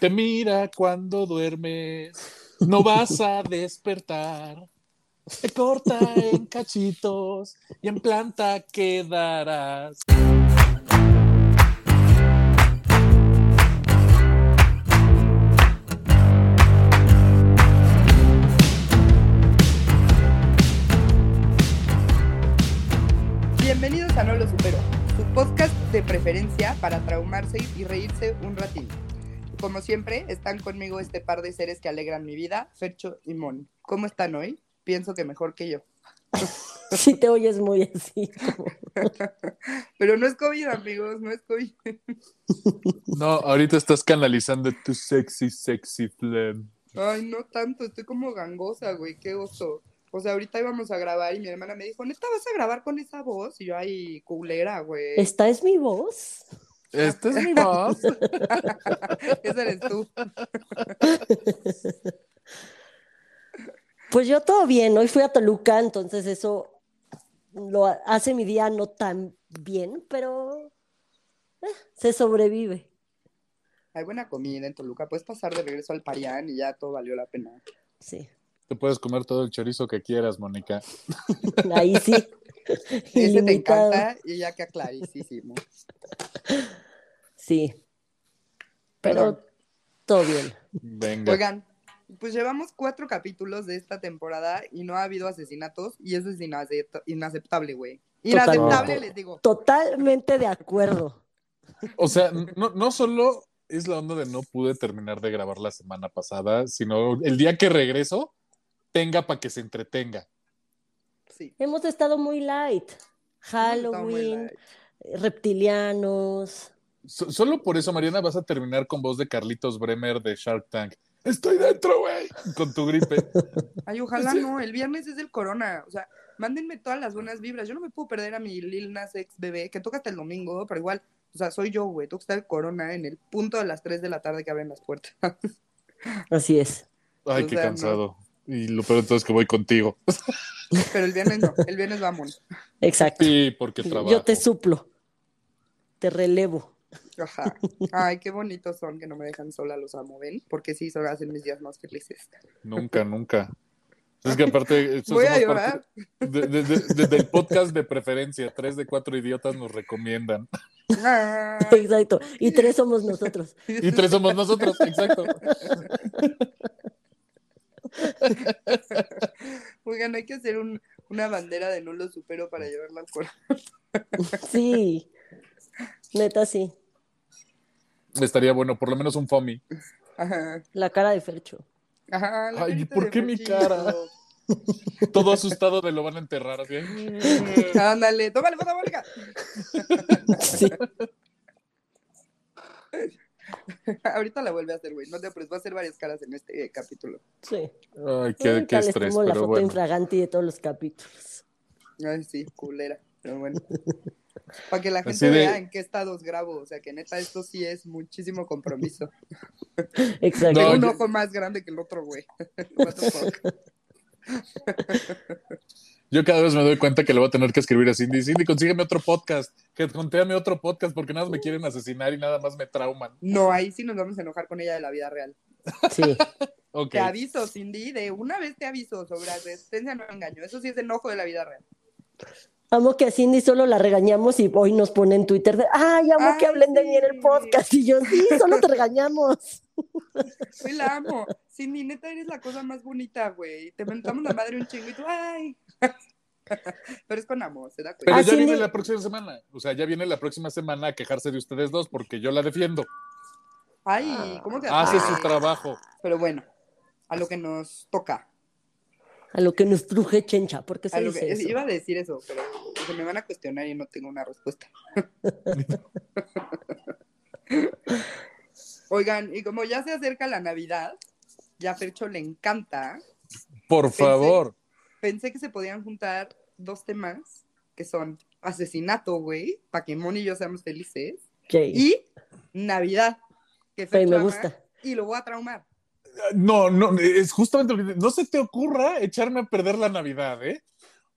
te mira cuando duermes, no vas a despertar. Te corta en cachitos y en planta quedarás. Bienvenidos a No Lo Supero, su podcast de preferencia para traumarse y reírse un ratín. Como siempre, están conmigo este par de seres que alegran mi vida, Fercho y Mon. ¿Cómo están hoy? Pienso que mejor que yo. Sí te oyes muy así. como- Pero no es COVID, amigos, no es COVID. No, ahorita estás canalizando tu sexy, sexy flame. Ay, no tanto, estoy como gangosa, güey, qué oso. O sea, ahorita íbamos a grabar y mi hermana me dijo, ¿neta vas a grabar con esa voz? Y yo, ay, culera, güey. ¿Esta es mi voz? Esta es mi voz. Esa eres tú. Pues yo todo bien. Hoy fui a Toluca, entonces eso lo ha- hace mi día no tan bien, pero eh, se sobrevive. Hay buena comida en Toluca, puedes pasar de regreso al Parián y ya todo valió la pena. Sí, Te puedes comer todo el chorizo que quieras, Mónica. ahí sí. Ese te encanta y ya que clarísimo. Sí, pero todo bien. Venga. Oigan, pues llevamos cuatro capítulos de esta temporada y no ha habido asesinatos y eso es inacept- inaceptable, güey. Inaceptable, les digo. Totalmente de acuerdo. O sea, no, no solo es la onda de no pude terminar de grabar la semana pasada, sino el día que regreso, tenga para que se entretenga. Sí. Hemos estado muy light. Muy Halloween, light. reptilianos. So- solo por eso, Mariana, vas a terminar con voz de Carlitos Bremer de Shark Tank. Estoy dentro, güey, con tu gripe. Ay, ojalá no, el viernes es el corona. O sea, mándenme todas las buenas vibras. Yo no me puedo perder a mi Lil Nas Ex bebé, que toca hasta el domingo, pero igual, o sea, soy yo, güey. Tengo que estar el corona en el punto de las 3 de la tarde que abren las puertas. Así es. Ay, O qué sea, cansado. Y lo peor entonces es que voy contigo. pero el viernes no, el viernes vamos. Exacto. Sí, porque trabajo. Yo te suplo. Te relevo. Ajá. Ay, qué bonitos son que no me dejan sola, los amo, ¿ven? Porque sí, son hacen mis días más felices. Nunca, nunca. Es que aparte, Voy a llorar. parte de- de- de- de- del podcast de preferencia. Tres de cuatro idiotas nos recomiendan. Ay. Exacto. Y tres somos nosotros. Y tres somos nosotros, exacto. Oigan, hay que hacer un- una bandera de no lo supero para llevarla al corona. Sí. Neta, sí. Estaría bueno, por lo menos un FOMI. Ajá. La cara de Fercho. Ajá. la Ay, carita ¿por qué mi cara? Todo asustado de lo van a enterrar. Así. Ándale, tómale foto, Mónica. Sí. Ahorita la vuelve a hacer, güey. No te apures, va a hacer varias caras en este eh, capítulo. Sí. Ay, qué, qué estrés, tomo la foto bueno. infraganti de todos los capítulos. Ay, sí, culera. Pero bueno. Para que la gente de- vea en qué estados grabo. O sea, que neta, esto sí es muchísimo compromiso. Exacto. No, Tengo un yo- ojo más grande que el otro, güey. What the fuck. Yo cada vez me doy cuenta que le voy a tener que escribir a Cindy. Cindy, consígueme otro podcast. Que contéame otro podcast porque nada más me quieren asesinar y nada más me trauman. No, ahí sí nos vamos a enojar con ella de la vida real. Sí. Ok. Te aviso, Cindy, de una vez te aviso sobre la resistencia no engaño. Eso sí es enojo de la vida real. Amo que a Cindy solo la regañamos y hoy nos pone en Twitter de, ay, amo que Ay, hablen de mí en el podcast. Y yo, sí, solo te regañamos. Hoy la amo. Cindy, neta, eres la cosa más bonita, güey. Te mentamos la madre un chingo y tú, ay. Pero es con amor, ¿se da Pero cuenta? Ah, ya Cindy- viene la próxima semana. O sea, ya viene la próxima semana a quejarse de ustedes dos porque yo la defiendo. Ay, ¿cómo te Hace atreves? su trabajo. Pero bueno, a lo que nos toca. A lo que nos truje Chencha, porque se A lo dice que, eso? iba a decir eso, pero se me van a cuestionar y no tengo una respuesta. Oigan, y como ya se acerca la Navidad, ya a Fercho le encanta, Por favor. pensé que se podían juntar dos temas que son asesinato, güey, para que Moni y yo seamos felices, y Navidad, que Fercho me ama, gusta. y lo voy a traumar. No, no, es justamente lo que- No se te ocurra echarme a perder la Navidad, ¿eh?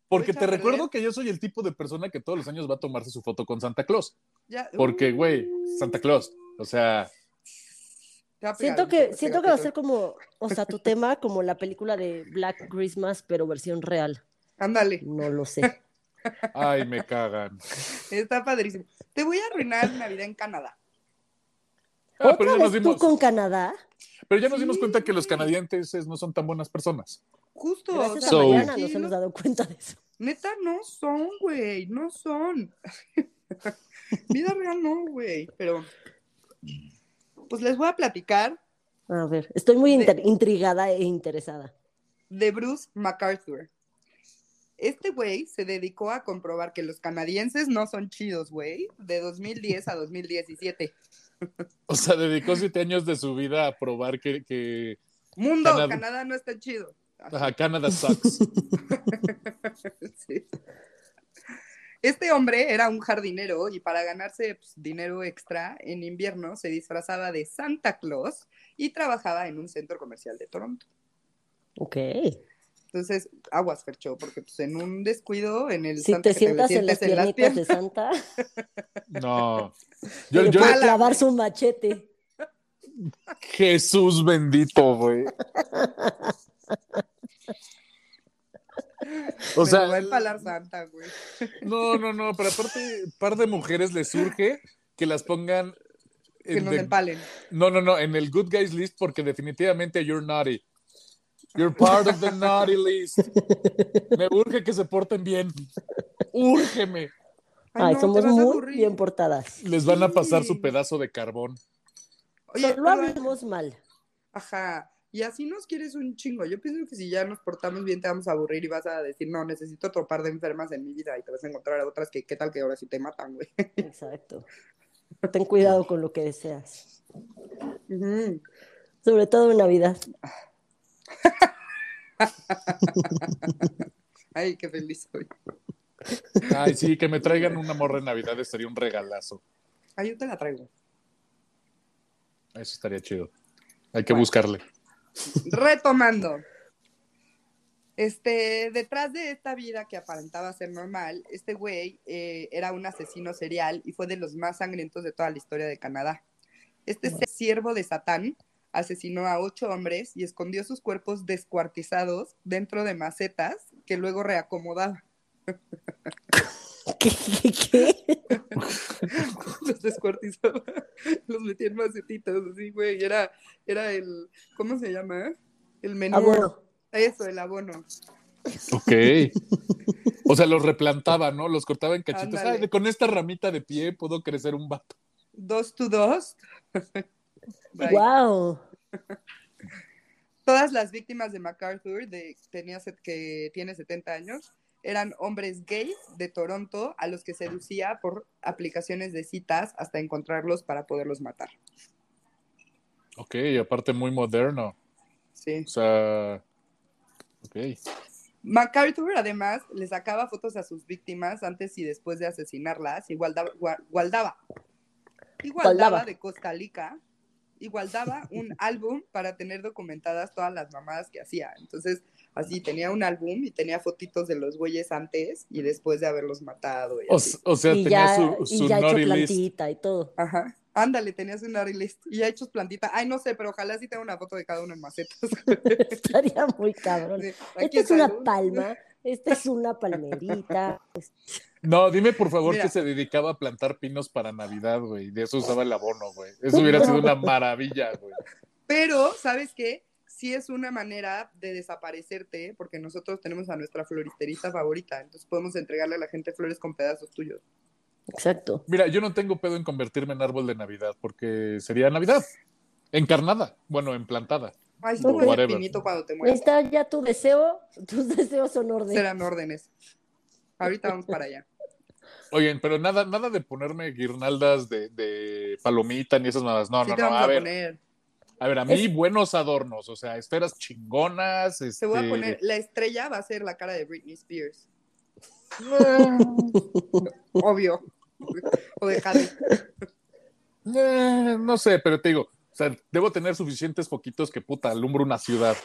Porque te recuerdo que yo soy el tipo de persona que todos los años va a tomarse su foto con Santa Claus. Ya- Porque, güey, Santa Claus. O sea, pegar Siento que, siento que va a ser como, o sea, tu tema como la película de Black Christmas, pero versión real. Ándale, No lo sé. Ay, me cagan. está padrísimo. Te voy a arruinar Navidad en Canadá. Ah, pero ¿Otra ya nos tú dimos, con Canadá? pero ya nos dimos cuenta que los canadienses no son tan buenas personas. Justo. Gracias o a So- Mariana nos hemos dado cuenta de eso. Neta, no son, güey, no son. Vida real no, güey, pero pues les voy a platicar A ver, estoy muy De- inter- intrigada e interesada. de Bruce MacArthur. Este güey se dedicó a comprobar que los canadienses no son chidos, güey, de 2010 a 2017. O sea, dedicó siete años de su vida a probar que, que Mundo, Canadá- Canadá no está chido. ajá, Canada sucks. Sí. Este hombre era un jardinero y para ganarse pues, dinero extra en invierno se disfrazaba de Santa Claus y trabajaba en un centro comercial de Toronto. Ok. Entonces, aguas, Fercho, porque pues en un descuido, en el Si Santa te que sientas en las piernitas de Santa, No. Yo, le yo, puede clavar su machete. Jesús bendito, güey. O sea, va a empalar Santa, güey. no, no, no, pero aparte, par de mujeres les surge que las pongan. Que en nos the- empalen. no, no, no, en el Good Guys list porque definitivamente you're naughty. You're part of the naughty list. Me urge que se porten bien. Úrgeme. Ay, no, somos muy bien portadas. Les van a pasar su pedazo de carbón. Oye, pero- hablemos mal. Ajá. Y así nos quieres un chingo. Yo pienso que si ya nos portamos bien te vamos a aburrir y vas a decir, no, necesito otro par de enfermas en mi vida y te vas a encontrar a otras que, ¿qué tal que ahora sí te matan, güey? Exacto. Ten cuidado con lo que deseas. Sobre todo en Navidad. Ay, qué feliz soy. Ay, sí, que me traigan una morra en Navidad sería un regalazo. Ay, yo te la traigo. Eso estaría chido. Hay que Bueno. buscarle. Retomando. Este, detrás de esta vida que aparentaba ser normal, este güey eh, era un asesino serial y fue de los más sangrientos de toda la historia de Canadá. Este siervo de Satán asesinó a ocho hombres y escondió sus cuerpos descuartizados dentro de macetas que luego reacomodaba. ¿Qué? qué, qué? los descuartizaba, los metía en macetitas, así, güey. Era, era el, ¿cómo se llama? El menú. Abono. Eso, el abono. Ok. O sea, los replantaba, ¿no? Los cortaba en cachitos. Ay, con esta ramita de pie puedo crecer un vato. Dos to dos. Bye. Wow. Todas las víctimas de MacArthur, de, tenía, que tiene 70 años, eran hombres gays de Toronto a los que seducía por aplicaciones de citas hasta encontrarlos para poderlos matar. Ok, aparte muy moderno. Sí. O sea. Ok. MacArthur además le sacaba fotos a sus víctimas antes y después de asesinarlas y guardaba, gua- guardaba, y guardaba Guardaba. de Costa Rica y guardaba un álbum para tener documentadas todas las mamadas que hacía. Entonces, así tenía un álbum y tenía fotitos de los güeyes antes y después de haberlos matado. y O, así. o sea, y tenía ya, su, y su ya hecho list. plantita y todo. Ajá. Ándale, tenías un naughty list y ya hechos plantita. Ay, no sé, pero ojalá sí tenga una foto de cada uno en macetas. Estaría muy cabrón. Sí, Esta es una palma, esta es una palmerita. No, dime por favor Mira. que se dedicaba a plantar pinos para Navidad, güey. De eso usaba el abono, güey. Eso hubiera sido una maravilla, güey. Pero, ¿sabes qué? Sí es una manera de desaparecerte, porque nosotros tenemos a nuestra floristerista favorita, entonces podemos entregarle a la gente flores con pedazos tuyos. Exacto. Mira, yo no tengo pedo en convertirme en árbol de Navidad porque sería Navidad. Encarnada, bueno, emplantada. Ay, whatever. pinito cuando te Ahí mueres. está ya tu deseo, tus deseos son orden. Serán órdenes. Ahorita vamos para allá. Oigan, pero nada, nada de ponerme guirnaldas de, de palomita ni esas nada. No, sí no, no. vamos A a, ver, poner. a ver, a mí buenos adornos, o sea, esferas chingonas. Te voy a este, poner, la estrella va a ser la cara de Britney Spears. Obvio. O de Jade. Eh, no sé, pero te digo, o sea, debo tener suficientes foquitos que puta alumbro una ciudad.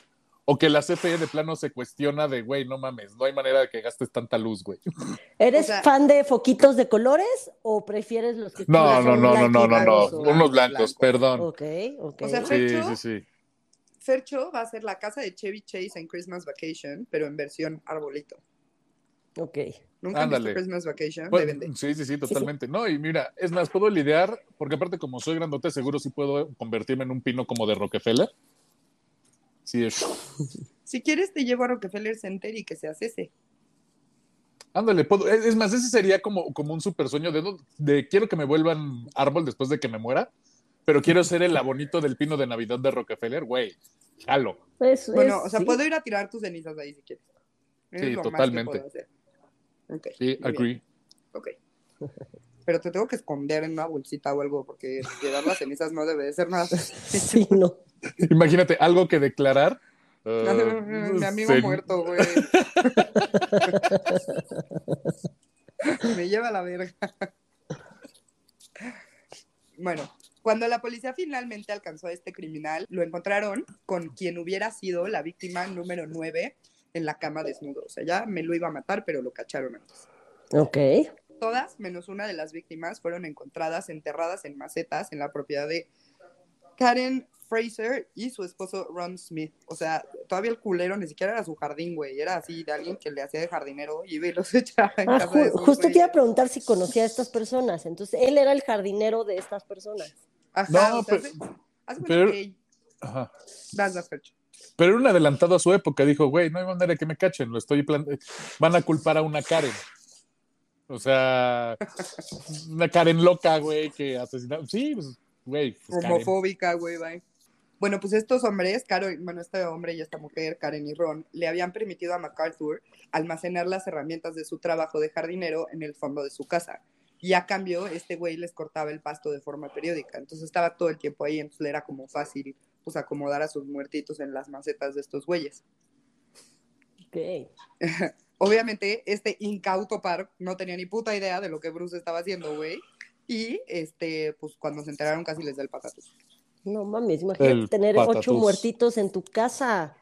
O que la CFE de plano se cuestiona de, güey, no mames, no hay manera de que gastes tanta luz, güey. ¿Eres O sea- fan de foquitos de colores o prefieres los que No, no, no, no, no, no, no. Unos blancos, Blanco. perdón. Ok, ok. O sea, Sí, Fercho- sí, sí. Fercho va a ser la casa de Chevy Chase en Christmas Vacation, pero en versión arbolito. Ok. ¿Nunca han visto Christmas Vacation? Pues, sí, sí, sí, totalmente. No, y mira, es más, puedo lidiar, porque aparte como soy grandote, seguro sí puedo convertirme en un pino como de Rockefeller. Sí, es. Si quieres, te llevo a Rockefeller Center y que seas ese. Ándale, puedo. Es es más, ese sería como, como un super sueño de, de quiero que me vuelvan árbol después de que me muera, pero quiero ser el abonito del pino de Navidad de Rockefeller, güey. Jalo. Es- Bueno, es- o sea, sí. puedo ir a tirar tus cenizas ahí si quieres. Es Sí, lo más que totalmente. puedo hacer. Ok, Sí, muy bien. agree. Ok. Pero te tengo que esconder en una bolsita o algo, porque llevar las cenizas no debe de ser nada. Sí, no. Imagínate, algo que declarar. eh, Mi amigo muerto, güey. Me lleva a la verga. Bueno, cuando la policía finalmente alcanzó a este criminal, lo encontraron con quien hubiera sido la víctima número 9 en la cama desnudo. O sea, ya me lo iba a matar, pero lo cacharon antes. Ok. Todas, menos una de las víctimas, fueron encontradas enterradas en macetas en la propiedad de Karen Fraser y su esposo Ron Smith. O sea, todavía el culero ni siquiera era su jardín, güey. Era así de alguien que le hacía de jardinero y iba y los echaba en Ah, casa ju- de sus justo te iba güeyes. a preguntar si conocía a estas personas. Entonces, él era el jardinero de estas personas. Ajá, No, o sea, pero- hace- hace pero- que- Ajá. Vas, Fercho. Pero era un adelantado a su época. Dijo, güey, no hay manera que me cachen. Lo estoy plan- Van a culpar a una Karen. O sea, una Karen loca, güey, que asesinó. Sí, pues, güey. pues. Homofóbica, güey, bye. Bueno, pues estos hombres, Caro, bueno, este hombre y esta mujer, Karen y Ron, le habían permitido a MacArthur almacenar las herramientas de su trabajo de jardinero en el fondo de su casa. Y a cambio, este güey les cortaba el pasto de forma periódica. Entonces estaba todo el tiempo ahí, entonces era como fácil pues acomodar a sus muertitos en las macetas de estos güeyes. Ok. Obviamente, este incauto par no tenía ni puta idea de lo que Bruce estaba haciendo, güey. Y este, pues cuando se enteraron casi les da el patatús. No mames, imagínate El tener ocho muertitos en tu casa.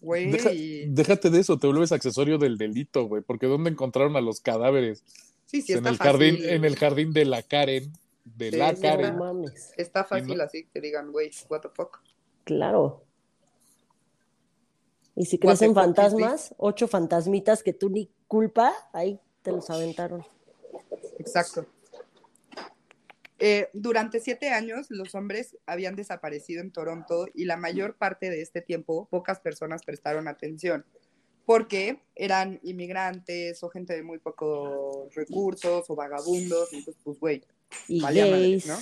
Güey, Deja- déjate de eso, te vuelves accesorio del delito, güey, porque ¿dónde encontraron a los cadáveres? sí, sí, en está el fácil. jardín, en el jardín de la Karen, de Sí, la sí. No mames. Está fácil no- así que digan, güey, what the fuck. Claro. Y si crees en fantasmas, ocho fantasmitas que tú ni culpa, ahí te los aventaron. Exacto. Eh, durante siete años, los hombres habían desaparecido en Toronto y la mayor parte de este tiempo, pocas personas prestaron atención porque eran inmigrantes o gente de muy pocos recursos o vagabundos. Entonces, pues, güey, Y Valía. ¿no?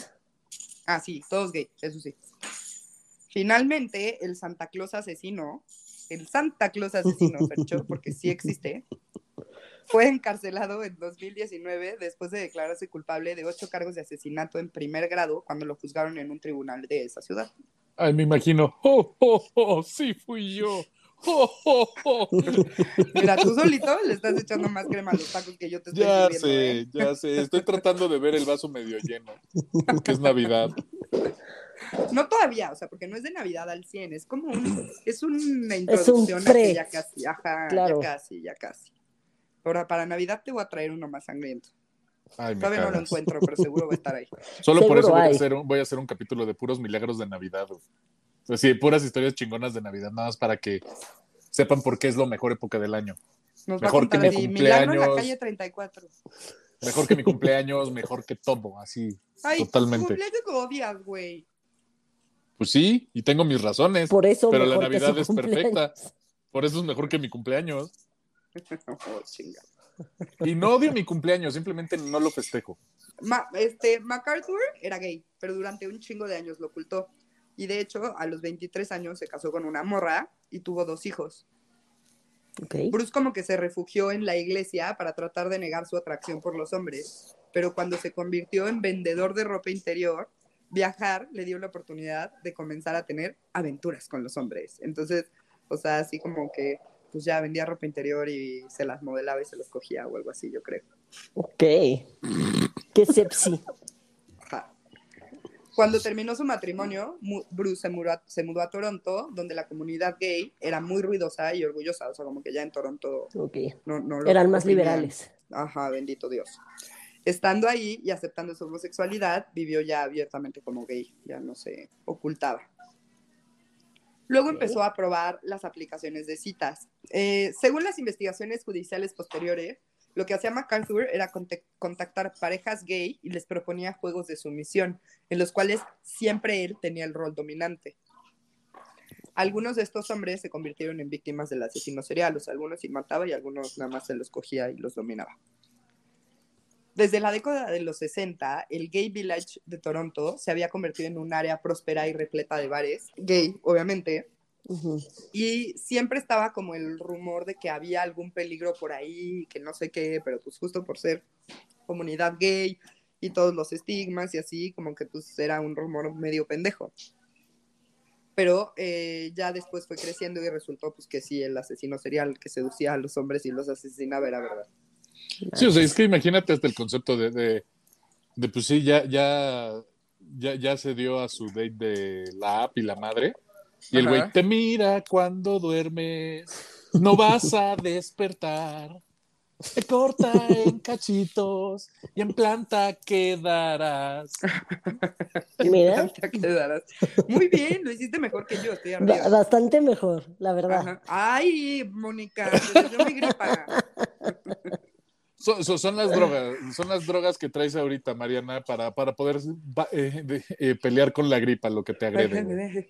Ah, sí, todos gay, eso sí. Finalmente, el Santa Claus asesino, el Santa Claus asesino, Fercho, porque sí existe, fue encarcelado en 2019 después de declararse culpable de ocho cargos de asesinato en primer grado cuando lo juzgaron en un tribunal de esa ciudad. Ay, me imagino, oh, oh, oh, sí fui yo. Oh, oh, oh. Mira, tú solito le estás echando más crema a los tacos que yo te estoy Ya sé, ¿eh? ya sé, estoy tratando de ver el vaso medio lleno, porque es Navidad. No todavía, o sea, porque no es de Navidad al 100, es como un, es una introducción a pre. que ya casi, ajá, Claro. ya casi, ya casi. Ahora, para Navidad te voy a traer uno más sangriento. Ay, me Todavía no lo encuentro, pero seguro va a estar ahí. Solo por eso voy a, hay. hacer un, voy a hacer un capítulo de puros milagros de Navidad. Güey. Pues sí, puras historias chingonas de Navidad, nada más para que sepan por qué es la mejor época del año. Nos Mejor va a contar que mi así, Milagro en la cumpleaños. calle 34. Mejor que mi cumpleaños, mejor que todo, así. Ay, Totalmente. tu cumpleaños odias, güey. Pues sí, y tengo mis razones, Por eso pero la Navidad su es cumpleaños. perfecta. Por eso es mejor que mi cumpleaños. Oh, chinga. Y no odio mi cumpleaños, simplemente no lo festejo. Ma- este, MacArthur era gay, pero durante un chingo de años lo ocultó. Y de hecho, a los 23 años se casó con una morra y tuvo dos hijos. Ok. Bruce como que se refugió en la iglesia para tratar de negar su atracción por los hombres, pero cuando se convirtió en vendedor de ropa interior, viajar le dio la oportunidad de comenzar a tener aventuras con los hombres. Entonces, o sea, así como que pues ya vendía ropa interior y se las modelaba y se los cogía o algo así, yo creo. Ok. Qué sepsi. Cuando terminó su matrimonio, Bruce se mudó, a, se mudó a Toronto, donde la comunidad gay era muy ruidosa y orgullosa. O sea, como que ya en Toronto Ok. no, no lo Eran más liberales. Ajá, bendito Dios. Estando ahí y aceptando su homosexualidad, vivió ya abiertamente como gay, ya no se ocultaba. Luego empezó a probar las aplicaciones de citas. Eh, según las investigaciones judiciales posteriores, lo que hacía MacArthur era contactar parejas gay y les proponía juegos de sumisión, en los cuales siempre él tenía el rol dominante. Algunos de estos hombres se convirtieron en víctimas del asesino serial, algunos sí mataba y algunos nada más se los cogía y los dominaba. Desde la década de los 60, el Gay Village de Toronto se había convertido en un área próspera y repleta de bares, gay, obviamente, Y siempre estaba como el rumor de que había algún peligro por ahí, que no sé qué, pero pues justo por ser comunidad gay y todos los estigmas y así, como que pues era un rumor medio pendejo. Pero eh, ya después fue creciendo y resultó pues que sí, el asesino serial que seducía a los hombres y los asesinaba era verdad. Sí, o sea, es que imagínate hasta el concepto de, de, de, pues sí, ya, ya, ya, ya se dio a su date de la app y la madre. Y el güey te mira cuando duermes, no vas a despertar. Te corta en cachitos y en planta quedarás. Mira, Te quedarás. Muy bien, lo hiciste mejor que yo, estoy ba- arriba. bastante mejor, la verdad. Ajá. Ay, Mónica, se dio mi gripa. Son, son- son las drogas, son las drogas que traes ahorita, Mariana, para, para poder eh, de- eh, pelear con la gripa, lo que te agrede.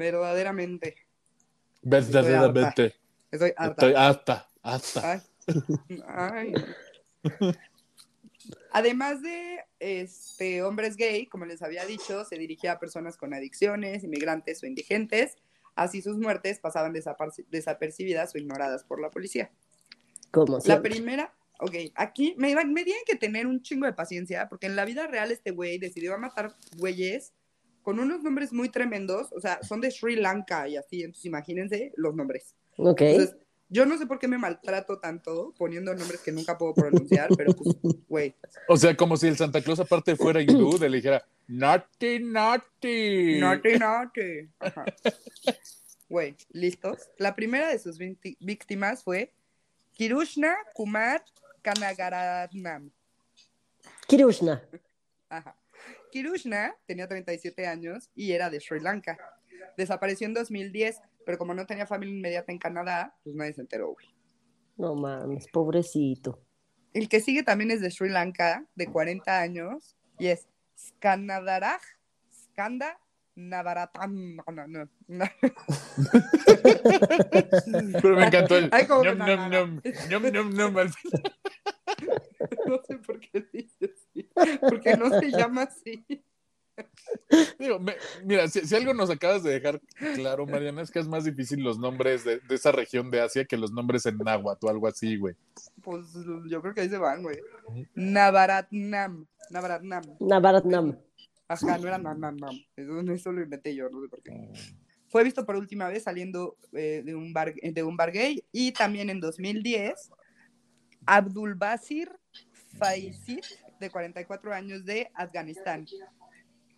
Verdaderamente. Verdaderamente. Estoy harta. Estoy hasta, hasta. Ay. Ay. Además de este, hombres gay, como les había dicho, se dirigía a personas con adicciones, inmigrantes o indigentes. Así sus muertes pasaban desapercibidas o ignoradas por la policía. Como La siempre. primera, ok, aquí me, iban- me tienen que tener un chingo de paciencia, porque en la vida real este güey decidió matar güeyes con unos nombres muy tremendos, o sea, son de Sri Lanka y así, entonces imagínense los nombres. Ok. Entonces, yo no sé por qué me maltrato tanto poniendo nombres que nunca puedo pronunciar, pero pues, güey. O sea, como si el Santa Claus aparte fuera hindú, le dijera, naughty, naughty. Naughty, naughty. Ajá. Güey, ¿listos? La primera de sus víctimas fue Kirushna Kumar Kanagaranam. Kirushna. Ajá. Kirushna tenía 37 años y era de Sri Lanka. Desapareció en 2010, pero como no tenía familia inmediata en Canadá, pues nadie se enteró, güey. No mames, pobrecito. El que sigue también es de Sri Lanka, de 40 años, y es Skanadaraj Skanda Navaratam. No, no, no. no. Pero me encantó el Ay, como que ñom, no, ñom, no, ñom, No sé por qué dice así. Porque no se llama así. Digo, me- mira, si, si algo nos acabas de dejar claro, Mariana, es que es más difícil los nombres de, de esa región de Asia que los nombres en náhuatl o algo así, güey. Pues yo creo que ahí se van, güey. Navaratnam. Navaratnam. Navaratnam. Ajá, no era nam, nam, nam. Eso, eso lo inventé yo, no sé por qué. Fue visto por última vez saliendo eh, de, un bar, de un bar gay y también en 2010 Abdul Basir Faisit, de 44 años de Afganistán.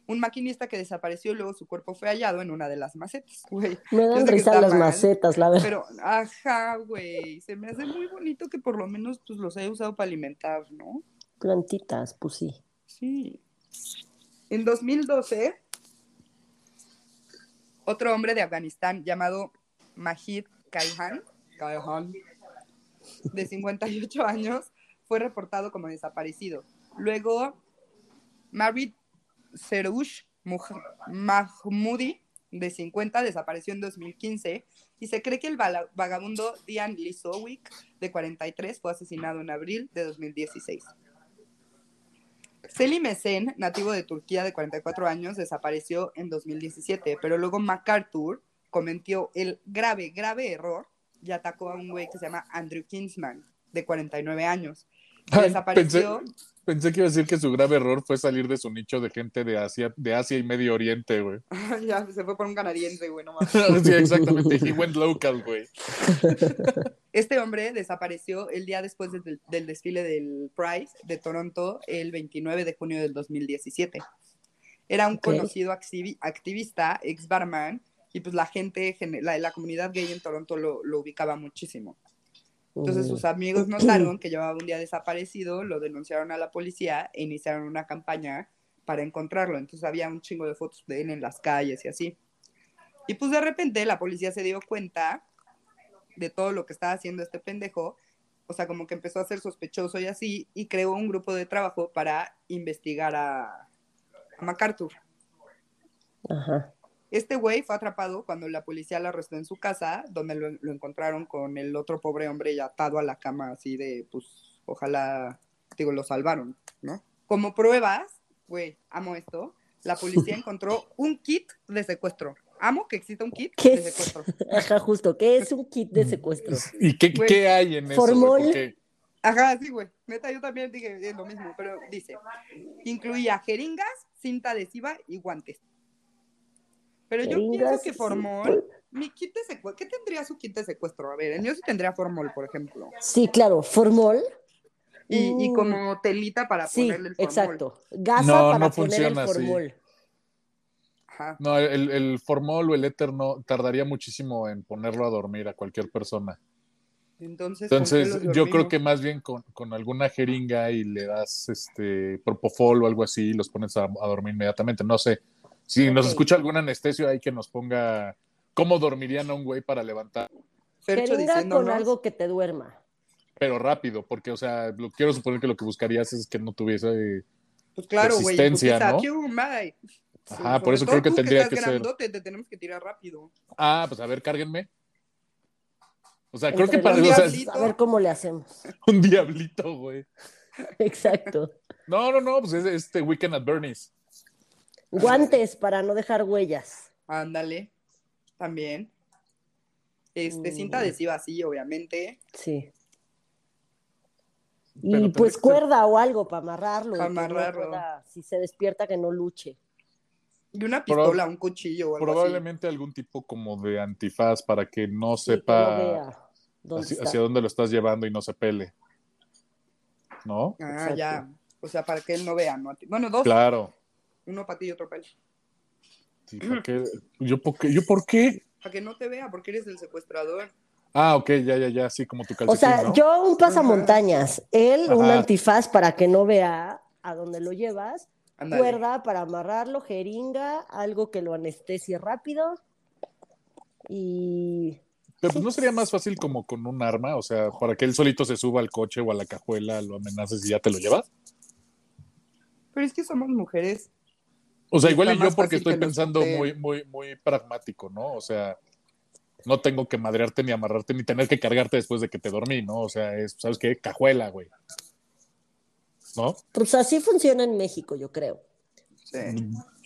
Un maquinista que desapareció y luego su cuerpo fue hallado en una de las macetas. Güey, Me dan risa las mal, macetas, la verdad. pero, ajá, güey, se me hace muy bonito que por lo menos pues, los haya usado para alimentar, ¿no? Plantitas, pues sí. Sí. En 2012, otro hombre de Afganistán llamado Mahid Kaihan, Kaihan, de 58 años, fue reportado como desaparecido. Luego, Marit Seroush Muj- Mahmoudi, de 50, desapareció en 2015 y se cree que el vagabundo Dian Lisowick, de 43, fue asesinado en abril de 2016. Selim Esen, nativo de Turquía de 44 años, desapareció en 2017, pero luego MacArthur cometió el grave, grave error y atacó a un güey que se llama Andrew Kingsman, de 49 años. Ay, desapareció. Pensé que iba a decir que su grave error fue salir de su nicho de gente de Asia, de Asia y Medio Oriente, güey. ya se fue por un canadiense, güey, no mames. Sí, exactamente. He went local, güey. Este hombre desapareció el día después del, del desfile del Prize de Toronto el 29 de junio del 2017. Era un Ok. conocido activi- activista, ex barman, y pues la gente, la, la comunidad gay en Toronto lo, ubicaba muchísimo. Entonces sus amigos notaron que llevaba un día desaparecido, lo denunciaron a la policía e iniciaron una campaña para encontrarlo. Entonces había un chingo de fotos de él en las calles y así. Y pues de repente la policía se dio cuenta de todo lo que estaba haciendo este pendejo. O sea, como que empezó a ser sospechoso y así, y creó un grupo de trabajo para investigar a, a MacArthur. Ajá. Este güey fue atrapado cuando la policía lo arrestó en su casa, donde lo, lo encontraron con el otro pobre hombre ya atado a la cama, así de, pues, ojalá, digo, lo salvaron, ¿no? Como pruebas, güey, amo esto, la policía encontró un kit de secuestro. Amo que exista un kit ¿Qué de es? secuestro. Ajá, justo. ¿Qué es un kit de secuestro? ¿Y qué, Güey. qué hay en eso? güey? Formol. Porque- Ajá, sí, güey. Neta, yo también dije es lo mismo, pero dice, incluía jeringas, cinta adhesiva y guantes. Pero yo pienso que formol, mi kit de secuestro, ¿qué tendría su kit de secuestro? A ver, el mío sí tendría formol, por ejemplo. Sí, claro, formol. Y, y Mm. como telita para Sí, ponerle el formol. exacto. Gasa No, para no poner el funciona formol. Ajá. No, el, el formol o el éter no tardaría muchísimo en ponerlo a dormir a cualquier persona. Entonces, ¿con qué Entonces, yo creo que más bien con, con alguna jeringa y le das este propofol o algo así y los pones a, a dormir inmediatamente. No sé. Si nos escucha algún anestesio, hay que nos ponga cómo dormirían a un güey para levantar, Fercho con algo que te duerma. pero rápido, porque, o sea, lo, quiero suponer que lo que buscarías es que no tuviese. pues claro, güey, putiza, ¿no? Ajá, por eso creo que tendría estás que ser- te tenemos que tirar rápido. Ah, pues a ver, cárguenme. O sea, creo que para o sea, a ver cómo le hacemos. un diablito, güey. Exacto. No, no, no, pues es este Weekend at Bernie's. Guantes para no dejar huellas. Ándale, también. Este, Mm. cinta adhesiva, sí, obviamente. Sí. Pero Y pues ser- cuerda o algo para amarrarlo. no Amarrarlo. pueda- si se despierta, que no luche. Y una pistola, un cuchillo o algo Probablemente algún tipo como de antifaz para que no Sí, que sepa no vea dónde hacia, dónde lo estás llevando y no se pele. ¿No? Ah, Exacto. ya. O sea, para que él no vea, ¿no? Bueno, dos. Claro. Uno para ti y otro para él. Sí, ¿para qué? ¿Yo, por qué? ¿Yo por qué? Para que no te vea, porque eres el secuestrador. Ah, ok, ya, ya, ya, sí, como tu calcetín, O sea, ¿no? yo un pasamontañas, él un antifaz para que no vea a dónde lo llevas, cuerda para amarrarlo, jeringa, algo que lo anestesie rápido y Pero pues no sería más fácil como con un arma, o sea, para que él solito se suba al coche o a la cajuela, lo amenaces y ya te lo llevas. Pero es que somos mujeres. O sea, igual y yo porque estoy pensando muy, muy, muy pragmático, ¿no? O sea, no tengo que madrearte ni amarrarte ni tener que cargarte después de que te dormí, ¿no? O sea, es, ¿sabes qué? Cajuela, güey. ¿No? pues así funciona en México, yo creo. Sí.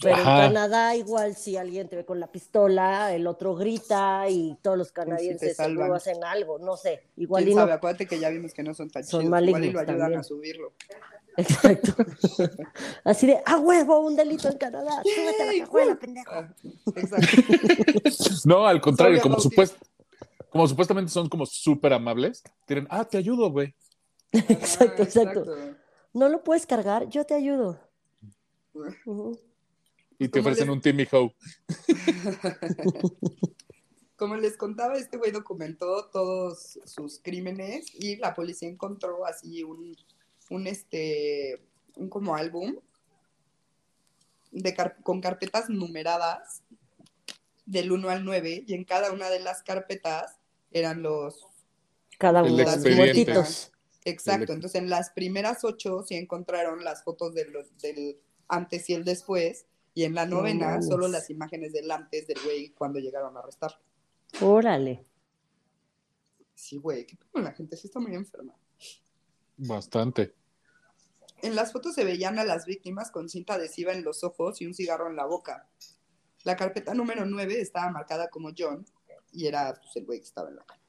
Pero Ajá. en Canadá igual si alguien te ve con la pistola, el otro grita y todos los canadienses salvan. seguro hacen algo, no sé, igual y ¿Quién no. sabe? Acuérdate que ya vimos que no son tan Son chidos. malignos Igual y lo ayudan también. a subirlo. Exacto. Así de, ¡a huevo! Un delito en Canadá. Súbete a la cajuela, pendejo. Ah, Exacto. No, al contrario, como, supuest- como supuestamente son como súper amables, tienen, ah, te ayudo, güey. Exacto, Ah, exacto. ¿No lo puedes cargar? Yo te ayudo. Y te ¿Cómo ofrecen les- un Timmy Hoe. Como les contaba, este güey documentó todos sus crímenes y la policía encontró así un, un este, un como álbum de car- con carpetas numeradas del 1 al 9 y en cada una de las carpetas eran los Cada uno de los. Exacto, El- entonces en las primeras ocho sí encontraron las fotos de los- del antes y el después, y en la No novena solo las imágenes del antes del güey cuando llegaron a arrestar. Órale. Sí, güey, qué la gente, sí está muy enferma. Bastante. En las fotos se veían a las víctimas con cinta adhesiva en los ojos y un cigarro en la boca. La carpeta número 9 estaba marcada como John y era pues, el güey que estaba en la cara.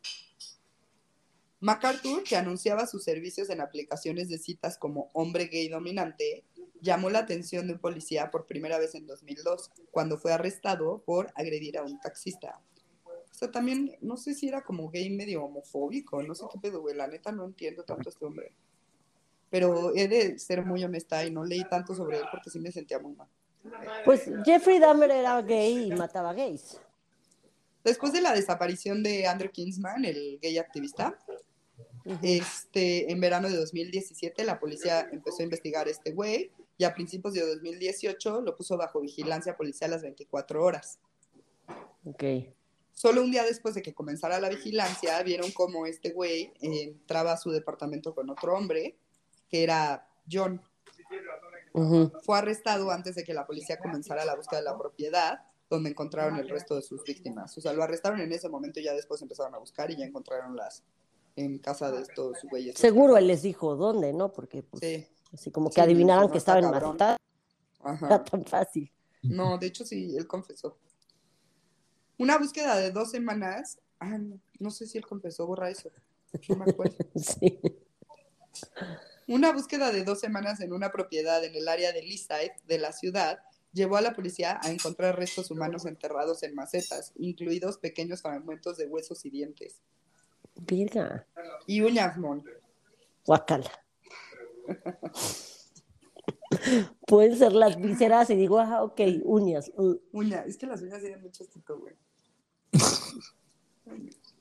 MacArthur, que anunciaba sus servicios en aplicaciones de citas como hombre gay dominante, llamó la atención de un policía por primera vez en 2002, cuando fue arrestado por agredir a un taxista. O sea, también, no sé si era como gay medio homofóbico, no sé qué pedo, güey, la neta no entiendo tanto a este hombre. Pero he de ser muy honesta y no leí tanto sobre él porque sí me sentía muy mal. Pues Jeffrey Dahmer era gay y mataba gays. Después de la desaparición de Andrew Kingsman, el gay activista, este, en verano de 2017 la policía empezó a investigar a este güey y a principios de 2018 lo puso bajo vigilancia policial las 24 horas. Ok. Solo un día después de que comenzara la vigilancia, vieron cómo este güey entraba a su departamento con otro hombre, que era John. Fue arrestado antes de que la policía comenzara la búsqueda de la propiedad, donde encontraron el resto de sus víctimas. O sea, lo arrestaron en ese momento y ya después empezaron a buscar y ya encontraron las en casa de estos güeyes. Seguro él les dijo dónde, ¿no? Porque pues, Sí. así como que Sí, adivinaran no que estaba en. Manhattan, Ajá. era tan fácil. No, de hecho sí, él confesó. Una búsqueda de dos semanas. Ah, no, no sé si él confesó, borra eso. No me acuerdo. Sí. Una búsqueda de dos semanas en una propiedad en el área de Leaside de la ciudad llevó a la policía a encontrar restos humanos enterrados en macetas, incluidos pequeños fragmentos de huesos y dientes. Virga. Y uñas, mon. Guacala. Pueden ser las vísceras y digo, ah, ok, uñas. uh. Uña, es que las uñas tienen mucho chico, güey.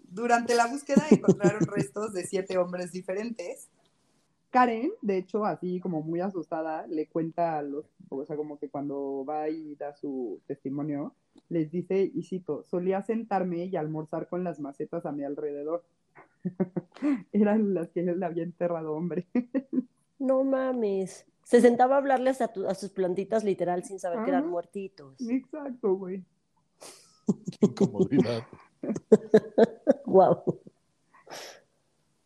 Durante la búsqueda encontraron restos de siete hombres diferentes. Karen, de hecho, así como muy asustada, le cuenta a los, o sea, como que cuando va y da su testimonio, les dice, y cito, solía sentarme y almorzar con las macetas a mi alrededor. Eran las que él había enterrado, hombre. No mames. Se sentaba a hablarles a, tu- a sus plantitas literal sin saber que eran muertitos. Exacto, güey. Qué incomodidad. Wow.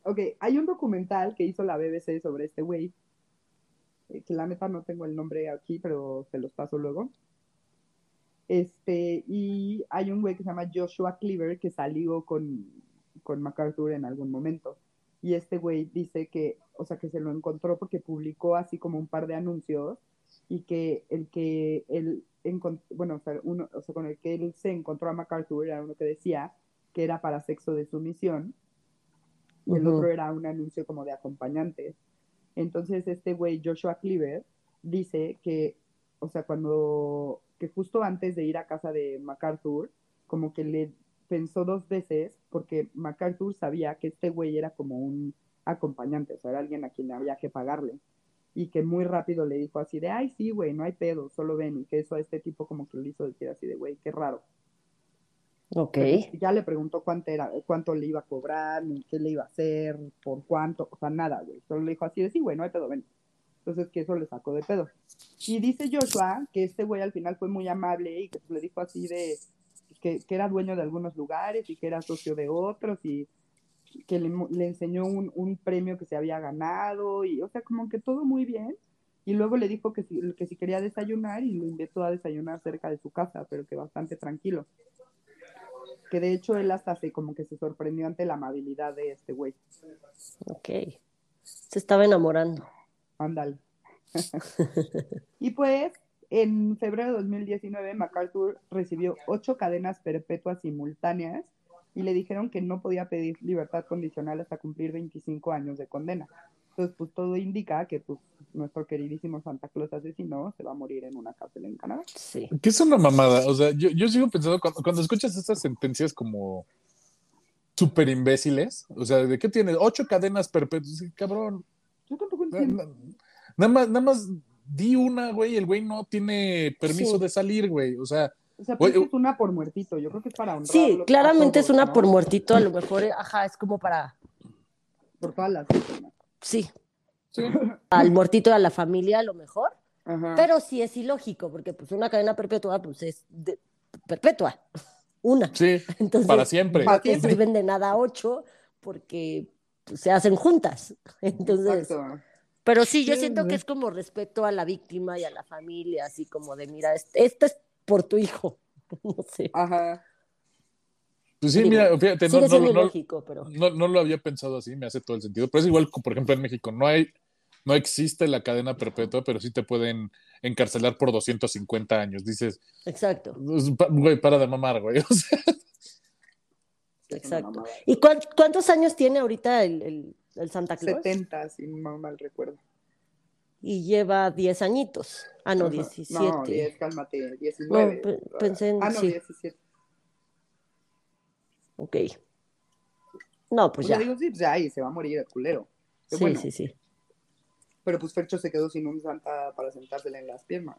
Ok, hay un documental que hizo la BBC sobre este güey, eh, que la neta no tengo el nombre aquí, pero se los paso luego. Este, y hay un güey que se llama Joshua Cleaver que salió con, con MacArthur en algún momento. Y este güey dice que, o sea, que se lo encontró porque publicó así como un par de anuncios y que el que él, bueno, o sea, uno, o sea, con el que él se encontró a MacArthur era uno que decía que era para sexo de sumisión y el otro era un anuncio como de acompañantes. Entonces este güey, Joshua Cleaver, dice que, o sea, cuando, que justo antes de ir a casa de MacArthur, como que le pensó dos veces porque MacArthur sabía que este güey era como un acompañante, o sea, era alguien a quien había que pagarle. Y que muy rápido le dijo así de, ay, sí, güey, no hay pedo, solo ven. Y que eso a este tipo como que le hizo decir así de, güey, qué raro. Ok. Ya le preguntó cuánto era, cuánto le iba a cobrar, ni qué le iba a hacer, por cuánto, o sea, nada, güey. Solo le dijo así de sí, güey, no hay pedo, ven. Entonces que eso le sacó de pedo. Y dice Joshua que este güey al final fue muy amable y que le dijo así de que, que era dueño de algunos lugares y que era socio de otros y que le, le enseñó un, un premio que se había ganado y, o sea, como que todo muy bien. Y luego le dijo que si, que si quería desayunar y lo invitó a desayunar cerca de su casa, pero que bastante tranquilo. Que de hecho él hasta se como que se sorprendió ante la amabilidad de este güey. Ok. Se estaba enamorando. Ándale. y pues, en febrero de 2019, MacArthur recibió ocho cadenas perpetuas simultáneas y le dijeron que no podía pedir libertad condicional hasta cumplir 25 años de condena. Entonces, pues todo indica que pues, nuestro queridísimo Santa Claus asesino se va a morir en una cárcel en Canadá. Sí. Que es una mamada. O sea, yo, yo sigo pensando, cuando, cuando escuchas estas sentencias como súper imbéciles, o sea, ¿de qué tienes? Ocho cadenas perpetuas. Sí, cabrón. Yo tampoco entiendo. na- Nada más, nada más di una, güey. El güey no tiene permiso Sí. de salir, güey. O sea, O sea, pues Oye, es una por muertito. Yo creo que es para honrarlo Sí, a claramente es una ¿no? por muertito, a lo mejor, eh, ajá, es como para, Por todas las víctimas. sí, sí. al muertito de la familia a lo mejor, Ajá. pero sí es ilógico, porque pues una cadena perpetua, pues es de- perpetua, una. Sí, Entonces, para siempre. no te sirven de nada ocho, porque pues, se hacen juntas. Entonces, Exacto. pero sí, yo Sí, siento que es como respeto a la víctima y a la familia, así como de, mira, este, esto es por tu hijo, no sé. Ajá. Pues sí, mira, fíjate, no, no, pero no, no lo había pensado así, me hace todo el sentido. Pero es igual, como, por ejemplo, en México, no hay, no existe la cadena perpetua, pero sí te pueden encarcelar por 250 años. Dices, exacto, pues, güey, para de mamar, güey. O sea, exacto. ¿Y cuán- cuántos años tiene ahorita el, el- el Santa Claus? 70, si no mal recuerdo. Y lleva 10 añitos. Ah, no, Ajá. 17. No, 10, cálmate, 19. No, pe- pensé en- Ah, no, sí. 17. Ok. No, pues O sea, ya. digo, sí, pues ahí se va a morir el culero. Qué Sí, bueno. sí, sí. Pero pues Fercho se quedó sin un santa para sentársele en las piernas.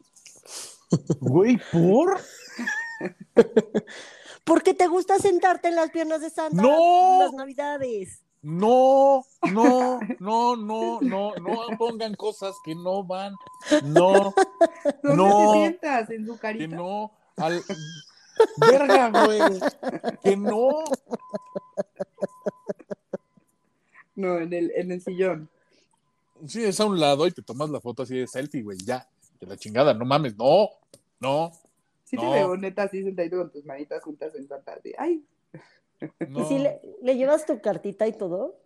Güey, ¿por? ¿Por qué te gusta sentarte en las piernas de Santa ¡No! las navidades? No, no, no, no, no, no pongan cosas que no van. No, ¿Dónde No. te sientas? ¿En su que carita? no. Al... Verga, güey. Que no. No, en el, en el sillón. Sí, es a un lado y te tomas la foto así de selfie, güey. Ya, de la chingada, no mames. No, no, Sí te veo neta así sentadito con tus manitas juntas en santa. así, Ay, no. ¿Y si le, le llevas tu cartita y todo?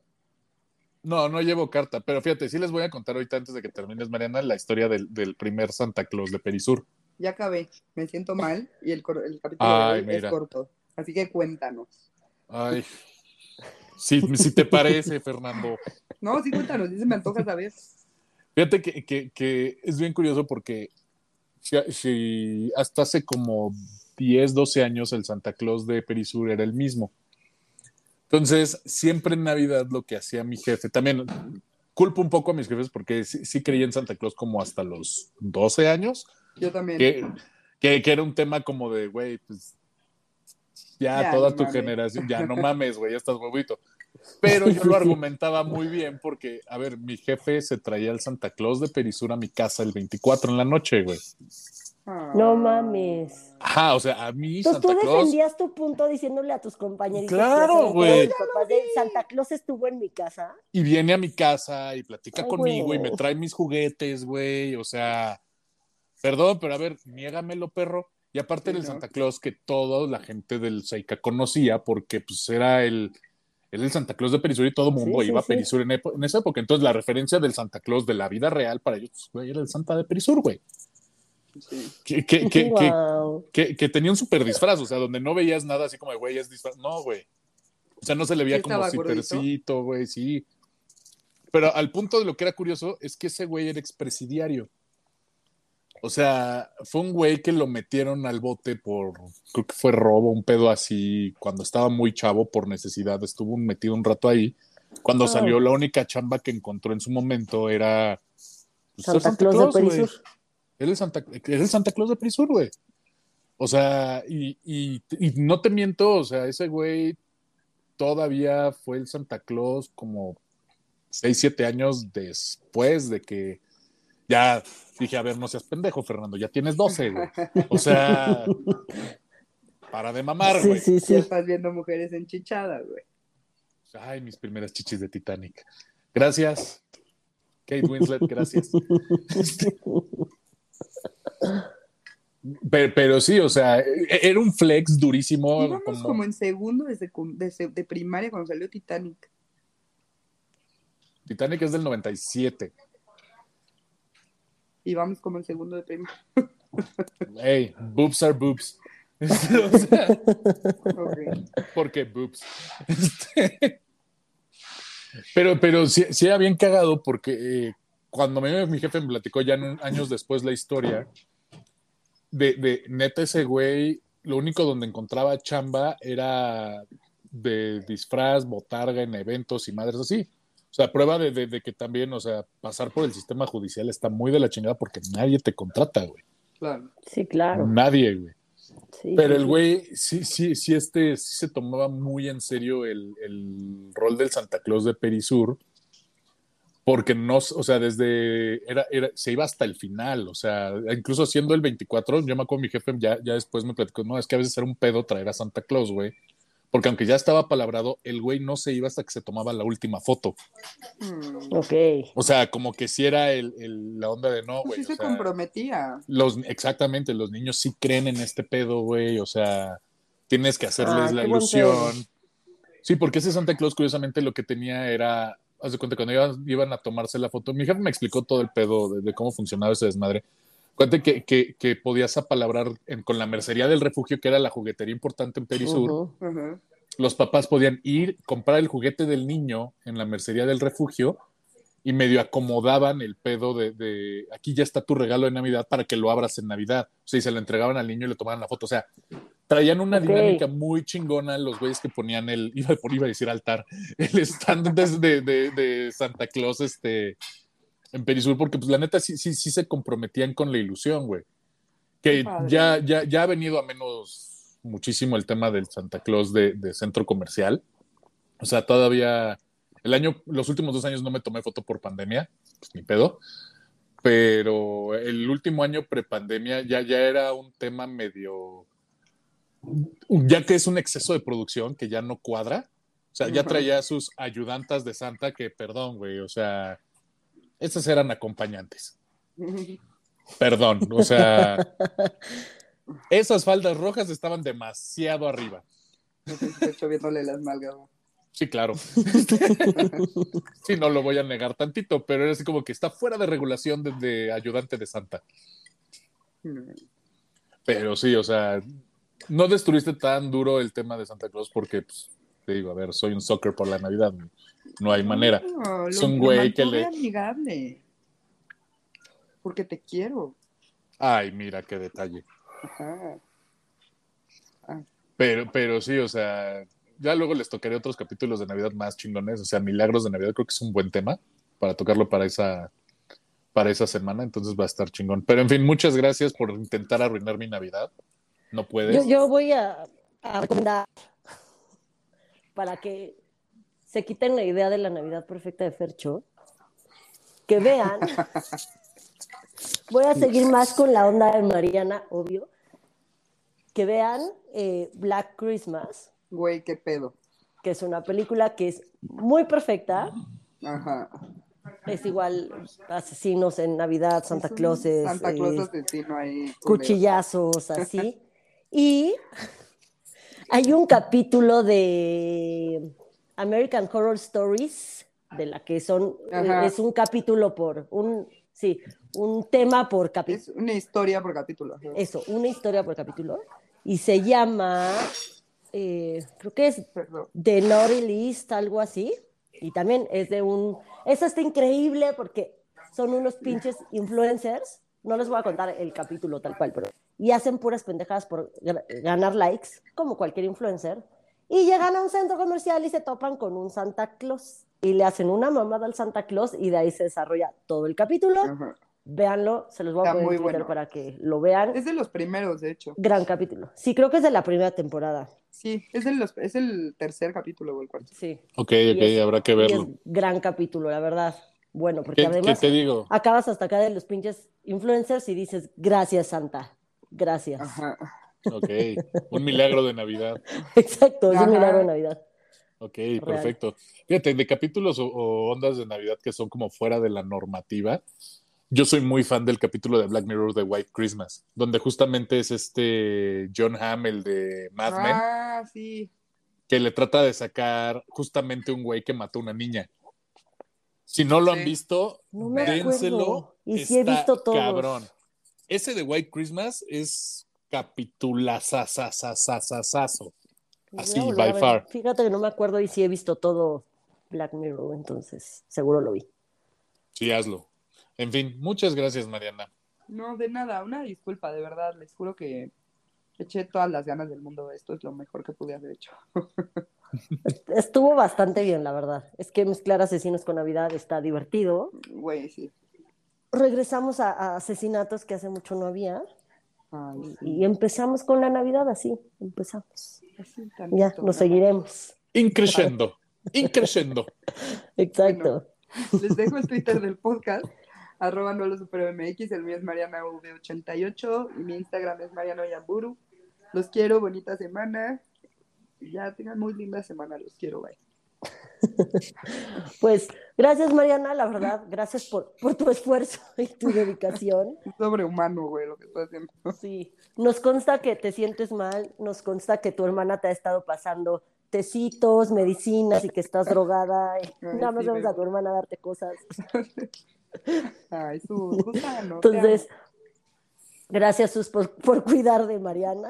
No, no llevo carta, pero fíjate, sí les voy a contar ahorita antes de que termines, Mariana, la historia del, del primer Santa Claus de Perisur. ya acabé. Me siento mal y el, el capítulo Ay, de hoy mira. es corto. Así que cuéntanos. Ay, sí, si te parece, Fernando. No, sí, cuéntanos. Sí se me antoja saber. Fíjate que, que- que es bien curioso porque si, si hasta hace como 10, 12 años el Santa Claus de Perisur era el mismo. Entonces, siempre en Navidad lo que hacía mi jefe, también culpo un poco a mis jefes porque sí, sí creía en Santa Claus como hasta los 12 años, Yo también. que, que, que era un tema como de, güey, pues ya, Ya, toda no tu mames. generación, ya no mames, güey, ya estás huevito. Pero yo lo argumentaba muy bien porque, a ver, mi jefe se traía el Santa Claus de Perisur a mi casa el 24 en la noche, güey. Ah. No mames. Ajá, o sea, a mí Entonces Santa tú Claus. defendías tu punto diciéndole a tus compañeritos. que Claro, güey. Santa Claus estuvo en mi casa. Y viene a mi casa y platica Ay, conmigo y me trae mis juguetes, güey. O sea, perdón, pero a ver, niégamelo, perro. Y aparte Sí, del ¿no? Santa Claus que toda la gente del Seika conocía porque pues era el, era el Santa Claus de Perisur y todo el mundo Sí, sí, iba a sí. Perisur en, en esa época. Entonces la referencia del Santa Claus de la vida real para ellos, pues, güey, era el Santa de Perisur, güey. Sí. Que, que, que, que, Guau. que, que tenía un super disfraz, o sea, donde no veías nada así como de, güey, es disfraz. No, güey. O sea, no se le veía ¿Sí como cipercito, güey, sí. Pero al punto de lo que era curioso es que ese güey era expresidiario. O sea, fue un güey que lo metieron al bote por, creo que fue robo, un pedo así, cuando estaba muy chavo por necesidad, estuvo metido un rato ahí. Cuando Ah. salió, la única chamba que encontró en su momento era pues, Santa Claus de Era el Santa, era el Santa Claus de Perisur, güey. O sea, y, y- y no te miento, o sea, ese güey todavía fue el Santa Claus como 6, 7 años después de que ya dije, a ver, no seas pendejo, Fernando, ya tienes 12, güey. O sea, para de mamar, Sí, güey. sí, Ya sí. estás viendo mujeres enchichadas, güey. Ay, mis primeras chichis de Titanic. Gracias. Kate Winslet, gracias. Pero, pero sí, o sea, e- era un flex durísimo. Íbamos como- como en segundo de, secun- de, primaria cuando salió Titanic. Titanic es del 97. Íbamos como en segundo de primaria. Hey, boobs are boobs. o sea, Ok. porque boobs. Este, pero, pero sí, sí era bien cagado porque eh, cuando me, mi jefe me platicó ya en- años después la historia, de, de neta ese güey, lo único donde encontraba chamba era de disfraz, botarga en eventos y madres así. O sea, prueba de, de- de que también, o sea, pasar por el sistema judicial está muy de la chingada porque nadie te contrata, güey. Claro. Sí, claro. Nadie, güey. Sí, Pero sí, el güey sí, sí, sí, este, sí se tomaba muy en serio el, el rol del Santa Claus de Perisur, porque no, o sea, desde, era, era, se iba hasta el final, o sea, incluso siendo el 24, yo me acuerdo mi jefe ya, ya después me platicó, no, es que a veces era un pedo traer a Santa Claus, güey, porque aunque ya estaba palabrado, el güey no se iba hasta que se tomaba la última foto, Mm. Ok. o sea, como que si era el, el- la onda de no, Pues güey, sí o se sea, comprometía. los, exactamente, los niños sí creen en este pedo, güey, o sea, tienes que hacerles Ah, la ilusión. Sí, porque ese Santa Claus, curiosamente, lo que tenía era, haz de cuenta, cuando iban, iban a tomarse la foto, mi jefe me explicó todo el pedo de, de cómo funcionaba ese desmadre. Cuente que, que, que podías apalabrar en- con la mercería del refugio, que era la juguetería importante en Perisur, Ujú. Ajá. los papás podían ir, comprar el juguete del niño en la mercería del refugio y medio acomodaban el pedo de, de, aquí ya está tu regalo de Navidad para que lo abras en Navidad. O sea, y se lo entregaban al niño y le tomaban la foto. O sea, traían una dinámica muy chingona los güeyes que ponían el, iba, iba a decir altar, el stand de, de, de Santa Claus este, en Perisur, porque pues la neta sí, sí, sí se comprometían con la ilusión, güey. Que ya, ya, ya ha venido a menos muchísimo el tema del Santa Claus de, de centro comercial. O sea, todavía el año, los últimos dos años no me tomé foto por pandemia, pues ni pedo. Pero el último año prepandemia ya, ya era un tema medio. Ya que es un exceso de producción que ya no cuadra. O sea, ya traía sus ayudantas de Santa que, perdón, güey, o sea, esas eran acompañantes. Perdón, o sea, esas faldas rojas estaban demasiado arriba. Estoy viéndole las malgas. güey. Sí, claro. sí, no lo voy a negar tantito, pero era así como que está fuera de regulación de, de ayudante de Santa. Pero sí, o sea, no destruiste tan duro el tema de Santa Claus porque, pues, te digo, a ver, soy un soccer por la Navidad. No hay manera. No, Es un güey que le- amigable. Porque te quiero. Ay, mira qué detalle. Ajá. Pero, pero sí, o sea, ya luego les tocaré otros capítulos de Navidad más chingones. O sea, Milagros de Navidad creo que es un buen tema para tocarlo para esa, para esa semana. Entonces va a estar chingón. Pero en fin, muchas gracias por intentar arruinar mi Navidad. No puedes. Yo, yo voy a, a recomendar para que se quiten la idea de la Navidad perfecta de Fercho, que vean. Voy a seguir más con la onda de Mariana, obvio. Que vean eh, Black Christmas, Güey, qué pedo. que es una película que es muy perfecta. Ajá. Es igual asesinos en Navidad, Santa Clauses, eh, Claus asesino ahí. culero. cuchillazos, así. Y hay un capítulo de American Horror Stories, de la que son, Ajá. es un capítulo por, un, sí, un tema por capítulo. Es una historia por capítulo. Eso, una historia por capítulo. Y se llama, eh, creo que es Perdón. The Naughty List, algo así. Y también es de un... Eso está increíble porque son unos pinches influencers. No les voy a contar el capítulo tal cual, pero... Y hacen puras pendejadas por ganar likes, como cualquier influencer. Y llegan a un centro comercial y se topan con un Santa Claus. Y le hacen una mamada al Santa Claus y de ahí se desarrolla todo el capítulo. Ajá. Véanlo, se los voy a Está poner en Twitter bueno. para que lo vean. Es de los primeros, de hecho. Gran capítulo. Sí, creo que es de la primera temporada. Sí, es, de los, es el tercer capítulo o el cuarto. Sí. Ok, Y ok, es- habrá que verlo. es gran capítulo, la verdad. Bueno, porque ¿Qué, qué además te digo? acabas hasta acá de los pinches influencers y dices, gracias, Santa. Gracias. Ajá. Ok, un milagro de Navidad. Exacto, es Ajá. un milagro de Navidad. Ok, perfecto. Fíjate, de capítulos o, o ondas de Navidad que son como fuera de la normativa, yo soy muy fan del capítulo de Black Mirror de White Christmas, donde justamente es este John Hamm, el de Mad Men, Ah, sí. que le trata de sacar justamente un güey que mató a una niña. Si no lo han visto, No me dénselo. acuerdo. Y sí he visto todos. Cabrón. Ese de White Christmas es capitulazazazazazazo. Voy a Así, by far. Fíjate que no me acuerdo y sí he visto todo Black Mirror, entonces seguro lo vi. Sí, hazlo. En fin, muchas gracias, Mariana. No, de nada, una disculpa, de verdad, les juro que eché todas las ganas del mundo. Esto es lo mejor que pude haber hecho. Estuvo bastante bien, la verdad. Es que mezclar asesinos con Navidad está divertido. Güey, sí. Regresamos a, a asesinatos que hace mucho no había. Ay, Y, sí. y empezamos con la Navidad así, empezamos. Así Ya, nos ¿no? seguiremos. Increciendo. Increciendo. Exacto. Les dejo el Twitter del podcast, arroba no lo supero MX, el mío es MarianaV88 y mi Instagram es Mariano Yamburu. Los quiero, bonita semana. Y Ya tengan muy linda semana, los quiero, bye. Pues gracias, Mariana, la verdad, gracias por, por tu esfuerzo y tu dedicación. Es sobrehumano, güey, lo que estoy haciendo. Sí, nos consta que te sientes mal, nos consta que tu hermana te ha estado pasando tecitos, medicinas y que estás drogada. y Ay, nada más sí, a tu hermana darte cosas. Ay, su gusano. Entonces, gracias Sus por, por cuidar de Mariana.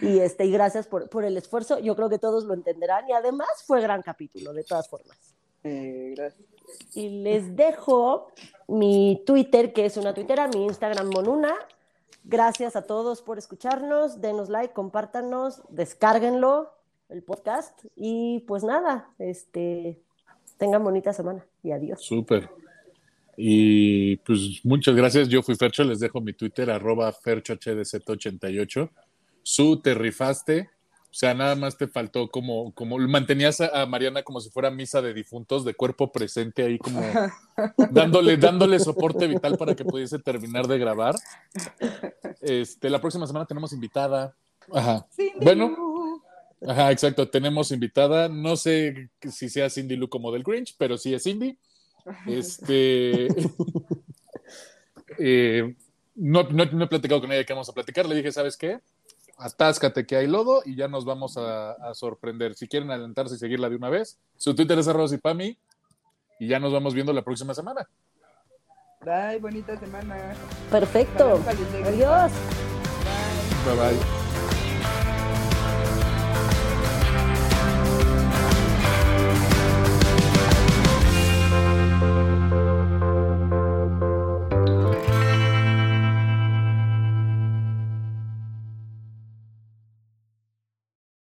Y este, y gracias por, por el esfuerzo. Yo creo que todos lo entenderán. Y además fue gran capítulo, de todas formas. Eh, gracias. Y les dejo mi Twitter, que es una Twittera, mi Instagram Monuna. Gracias a todos por escucharnos. Denos like, compártanos, descárguenlo, el podcast. Y pues nada, este, tengan bonita semana y adiós. Súper. Y pues muchas gracias. Yo fui Fercho, les dejo mi Twitter, arroba FerchoHDZ88. Su te rifaste. O sea, nada más te faltó como, como mantenías a, Mariana como si fuera misa de difuntos, de cuerpo presente ahí como dándole, dándole soporte vital para que pudiese terminar de grabar. Este, la próxima semana tenemos invitada. Ajá. Cindy Bueno. Ajá, exacto. Tenemos invitada. No sé si sea Cindy Lu como del Grinch, pero sí es Cindy. Este. eh, no, no, no he platicado con ella que vamos a platicar. Le dije, ¿sabes qué? Atáscate que hay lodo y ya nos vamos a, a sorprender. Si quieren adelantarse y seguirla de una vez, su Twitter es arroba Pami y ya nos vamos viendo la próxima semana. Bye, bonita semana. Perfecto. Adiós. Bye. Bye bye.